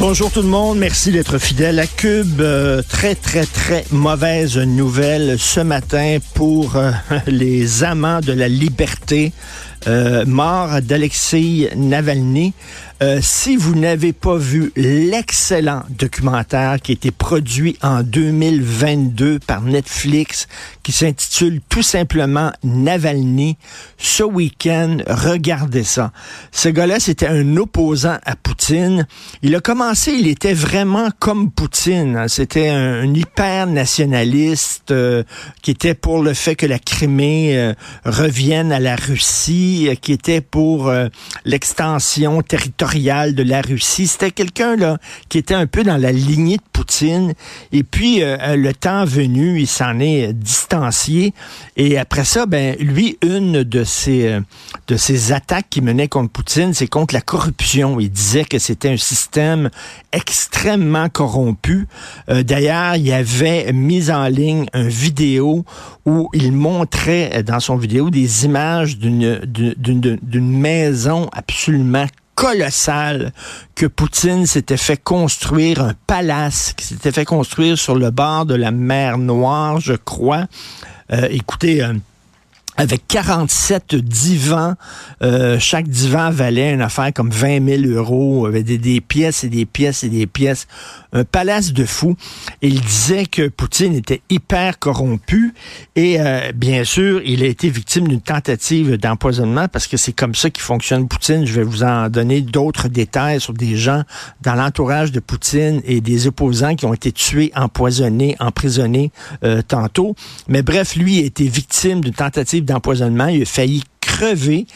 Bonjour tout le monde, merci d'être fidèle à Cube. Euh, très très très mauvaise nouvelle ce matin pour euh, les amants de la liberté. Euh, mort d'Alexei Navalny. Euh, si vous n'avez pas vu l'excellent documentaire qui a été produit en 2022 par Netflix, qui s'intitule tout simplement Navalny, ce week-end, regardez ça. Ce gars-là, c'était un opposant à Poutine. Il a commencé, il était vraiment comme Poutine. C'était un, hyper nationaliste euh, qui était pour le fait que la Crimée revienne à la Russie, qui était pour l'extension territoriale de la Russie. C'était quelqu'un là qui était un peu dans la lignée de Poutine. Et puis euh, le temps venu, il s'en est distancié. Et après ça, ben lui, une de ses euh, de ses attaques qui menait contre Poutine, c'est contre la corruption. Il disait que c'était un système extrêmement corrompu. Euh, d'ailleurs, il avait mis en ligne une vidéo où il montrait dans son vidéo des images d'une d'une maison absolument colossal que Poutine s'était fait construire un palace qui s'était fait construire sur le bord de la mer Noire, je crois. Euh, écoutez, euh, avec 47 divans. Euh, chaque divan valait une affaire comme 20 000 euros, avec des, des, pièces et des pièces et des pièces. Un palace de fou. il disait que Poutine était hyper corrompu et euh, bien sûr, il a été victime d'une tentative d'empoisonnement parce que c'est comme ça qu'il fonctionne Poutine. Je vais vous en donner d'autres détails sur des gens dans l'entourage de Poutine et des opposants qui ont été tués, empoisonnés, emprisonnés euh, tantôt. Mais bref, lui a été victime d'une tentative d'empoisonnement. Il a failli crever.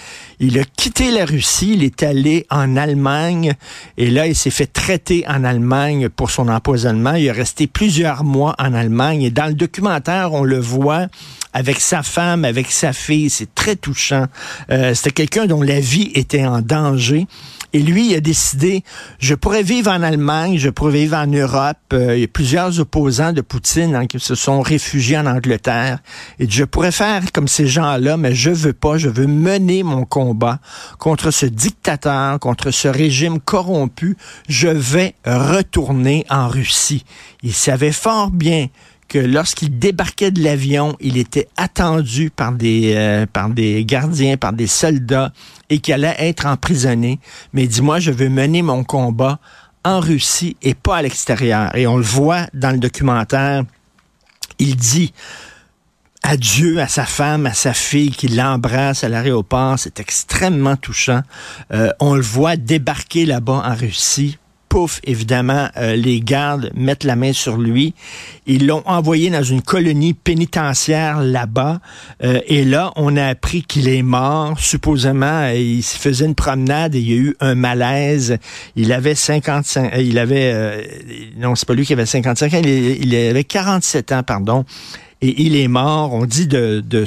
Il a quitté la Russie, il est allé en Allemagne et là, il s'est fait traiter en Allemagne pour son empoisonnement. Il est resté plusieurs mois en Allemagne et dans le documentaire, on le voit avec sa femme, avec sa fille. C'est très touchant. Euh, C'était quelqu'un dont la vie était en danger. Et lui, il a décidé, je pourrais vivre en Allemagne, je pourrais vivre en Europe. Euh, il y a plusieurs opposants de Poutine hein, qui se sont réfugiés en Angleterre. Et je pourrais faire comme ces gens-là, mais je veux pas. Je veux mener mon combat contre ce dictateur, contre ce régime corrompu. Je vais retourner en Russie. Il savait fort bien que lorsqu'il débarquait de l'avion, il était attendu par des, euh, par des gardiens, par des soldats, et qu'il allait être emprisonné. Mais dis-moi, je veux mener mon combat en Russie et pas à l'extérieur. Et on le voit dans le documentaire. Il dit adieu à sa femme, à sa fille, qui l'embrasse à l'aéroport. C'est extrêmement touchant. Euh, on le voit débarquer là-bas en Russie pouf, évidemment, euh, les gardes mettent la main sur lui. Ils l'ont envoyé dans une colonie pénitentiaire là-bas. Euh, et là, on a appris qu'il est mort. Supposément, il se faisait une promenade et il y a eu un malaise. Il avait 55, euh, il avait, non, c'est pas lui qui avait 55 ans, il, il avait 47 ans, pardon et il est mort. On dit de, de,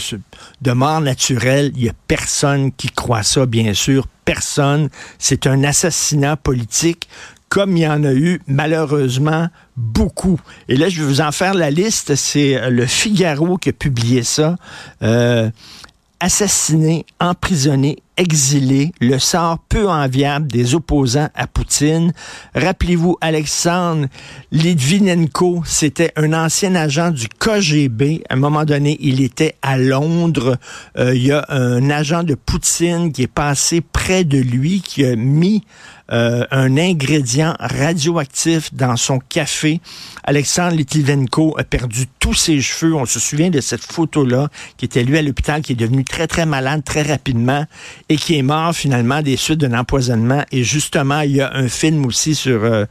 de mort naturelle. Il y a personne qui croit ça, bien sûr. Personne. C'est un assassinat politique comme il y en a eu malheureusement beaucoup. Et là, je vais vous en faire la liste. C'est euh, le Figaro qui a publié ça. Euh, assassiné, emprisonné exilé, le sort peu enviable des opposants à Poutine. Rappelez-vous, Alexandre Litvinenko, c'était un ancien agent du KGB. À un moment donné, il était à Londres. Euh, il y a un agent de Poutine qui est passé près de lui, qui a mis euh, un ingrédient radioactif dans son café. Alexandre Litvinenko a perdu tous ses cheveux. On se souvient de cette photo-là, qui était lui à l'hôpital, qui est devenu très, très malade très rapidement et qui est mort finalement des suites d'un empoisonnement. Et justement, il y a un film aussi sur euh,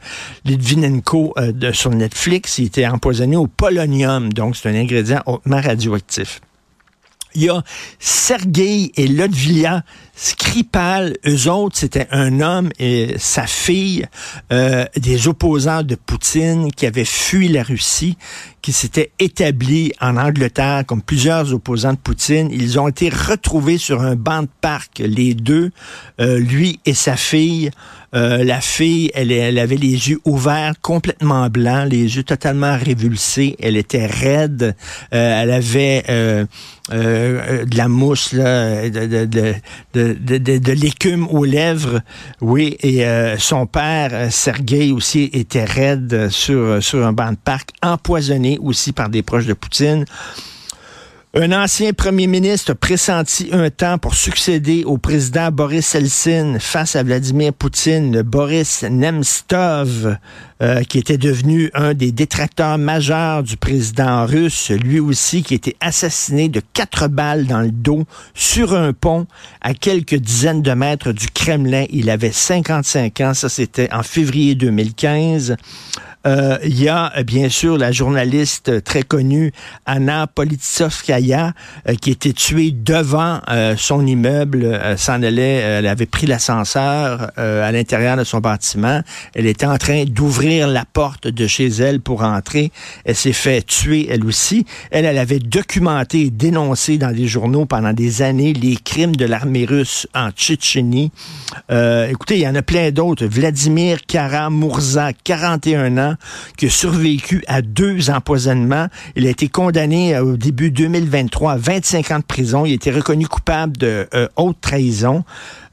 Litvinenko euh, de, sur Netflix. Il était empoisonné au polonium, donc c'est un ingrédient hautement radioactif. Il y a Sergei et Lodvia Skripal, eux autres, c'était un homme et sa fille, euh, des opposants de Poutine qui avaient fui la Russie, qui s'étaient établis en Angleterre comme plusieurs opposants de Poutine. Ils ont été retrouvés sur un banc de parc, les deux, euh, lui et sa fille. Euh, la fille, elle, elle, avait les yeux ouverts, complètement blancs, les yeux totalement révulsés. Elle était raide. Euh, elle avait euh, de la mousse, là, de, de, de l'écume aux lèvres. Oui, et son père, Sergei, aussi était raide sur, sur un banc de parc, empoisonné aussi par des proches de Poutine. Un ancien premier ministre pressenti un temps pour succéder au président Boris Eltsine face à Vladimir Poutine, Boris Nemtsov, euh, qui était devenu un des détracteurs majeurs du président russe, lui aussi qui était assassiné de quatre balles dans le dos sur un pont à quelques dizaines de mètres du Kremlin. Il avait 55 ans, ça c'était en février 2015. Euh, il y a bien sûr la journaliste très connue Anna Politsovskaya euh, qui était tuée devant euh, son immeuble. s'en allait, elle avait pris l'ascenseur à l'intérieur de son bâtiment. Elle était en train d'ouvrir la porte de chez elle pour entrer. Elle s'est fait tuer elle aussi. Elle, elle avait documenté et dénoncé dans les journaux pendant des années les crimes de l'armée russe en Tchétchénie. écoutez, il y en a plein d'autres. Vladimir Karamurza, 41 ans, qui a survécu à deux empoisonnements. Il a été condamné euh, au début 2023 à 25 ans de prison. Il a été reconnu coupable de euh, haute trahison.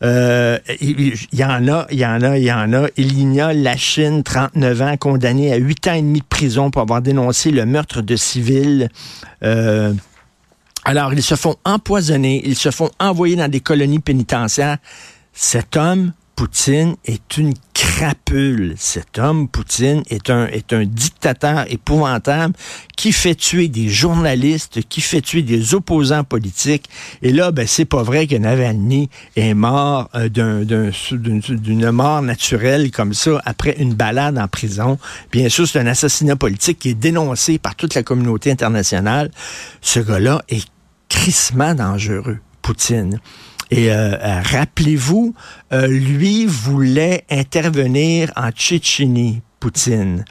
Euh, il, y en a, il y en a, il y en a. la Chine, 39 ans, condamné à 8 ans et demi de prison pour avoir dénoncé le meurtre de civils. alors, ils se font empoisonner, ils se font envoyer dans des colonies pénitentiaires. Cet homme Poutine est une crapule. Cet homme, Poutine, est un, est un dictateur épouvantable qui fait tuer des journalistes, qui fait tuer des opposants politiques. Et là, ben, c'est pas vrai que Navalny est mort euh, d'une mort naturelle comme ça après une balade en prison. Bien sûr, c'est un assassinat politique qui est dénoncé par toute la communauté internationale. Ce gars-là est crissement dangereux, Poutine. Et euh, euh, rappelez-vous, euh, lui voulait intervenir en Tchétchénie, Poutine.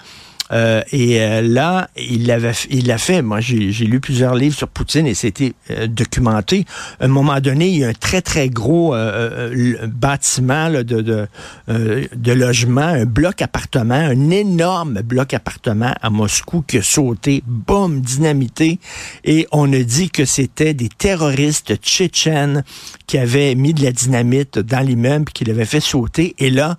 Euh, et euh, là, il l'avait, il l'a fait. Moi, j'ai, lu plusieurs livres sur Poutine et c'était euh, documenté. À un moment donné, il y a un très très gros bâtiment de de, de logement, un bloc appartement, un énorme bloc appartement à Moscou qui a sauté, boum, dynamité. Et on a dit que c'était des terroristes tchétchènes qui avaient mis de la dynamite dans l'immeuble, qui l'avaient fait sauter. Et là,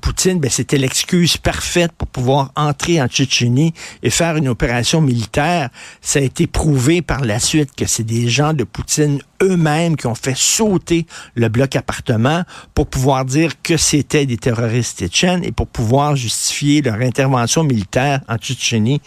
Poutine, ben, c'était l'excuse parfaite pour pouvoir entrer en Tchétchénie et faire une opération militaire, ça a été prouvé par la suite que c'est des gens de Poutine eux-mêmes qui ont fait sauter le bloc appartement pour pouvoir dire que c'était des terroristes tchétchènes et pour pouvoir justifier leur intervention militaire en Tchétchénie.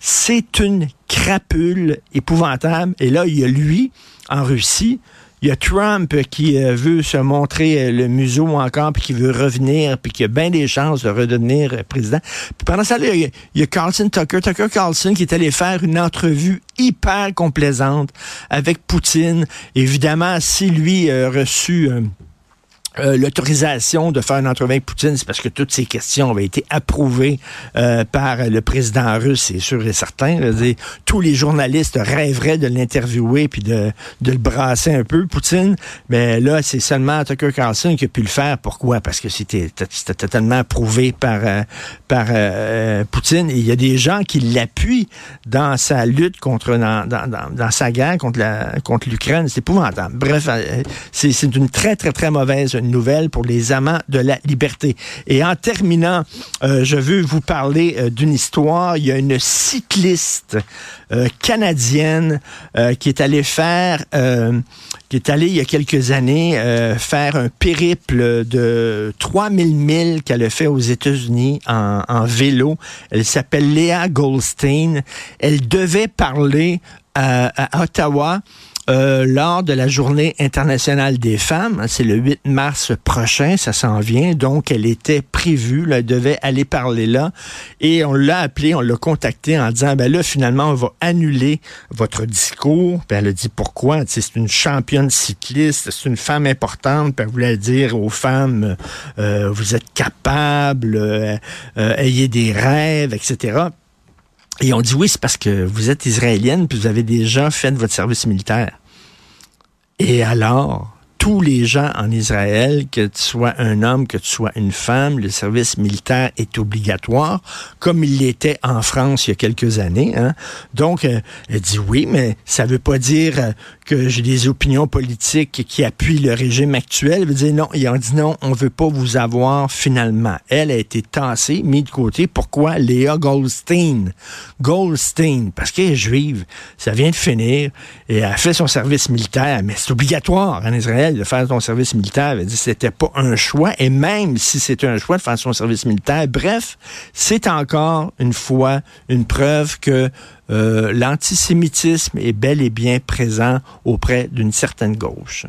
C'est une crapule épouvantable. Et là, il y a lui, en Russie, il y a Trump qui euh, veut se montrer euh, le museau encore, puis qui veut revenir, puis qui a bien des chances de redevenir euh, président. Puis pendant ça, il y, a Carlson Tucker, Tucker Carlson, qui est allé faire une entrevue hyper complaisante avec Poutine. Évidemment, si lui a reçu euh, l'autorisation de faire une entrevue avec Poutine, c'est parce que toutes ces questions avaient été approuvées euh, par le président russe, c'est sûr et certain. tous les journalistes rêveraient de l'interviewer puis de, de le brasser un peu, Poutine. Mais là, c'est seulement Tucker Carlson qui a pu le faire. Pourquoi? Parce que c'était totalement approuvé par, euh, par Poutine. Et il y a des gens qui l'appuient dans sa lutte contre, dans, dans, dans, sa guerre contre la contre l'Ukraine. C'est épouvantable. Bref, c'est une très, très, très mauvaise nouvelle pour les amants de la liberté. Et en terminant, euh, je veux vous parler euh, d'une histoire. Il y a une cycliste euh, canadienne qui est allée faire, qui est allée il y a quelques années faire un périple de 3000 milles qu'elle a fait aux États-Unis en, en vélo. Elle s'appelle Léa Goldstein. Elle devait parler à Ottawa euh, lors de la journée internationale des femmes. C'est le 8 mars prochain, ça s'en vient. Donc, elle était prévue, elle devait aller parler là. Et on l'a appelé, on l'a contacté en disant, ben là, finalement, on va annuler votre discours. Puis elle a dit pourquoi? C'est une championne cycliste, c'est une femme importante. Puis elle voulait dire aux femmes, euh, vous êtes capables, euh, ayez des rêves, etc. Et on dit oui, c'est parce que vous êtes israélienne, puis vous avez déjà fait votre service militaire. Et alors, tous les gens en Israël, que tu sois un homme, que tu sois une femme, le service militaire est obligatoire, comme il l'était en France il y a quelques années. Hein. Donc, euh, elle dit oui, mais ça veut pas dire euh, que j'ai des opinions politiques qui appuient le régime actuel. Elle veut dire non, ils ont dit non, on veut pas vous avoir finalement. Elle a été tassée, mise de côté. Pourquoi? Léa Goldstein. Goldstein, parce qu'elle est juive. Ça vient de finir et elle a fait son service militaire, mais c'est obligatoire en Israël de faire son service militaire. Elle dit c'était pas un choix. Et même si c'était un choix de faire son service militaire, bref, c'est encore une fois une preuve que euh, l'antisémitisme est bel et bien présent auprès d'une certaine gauche.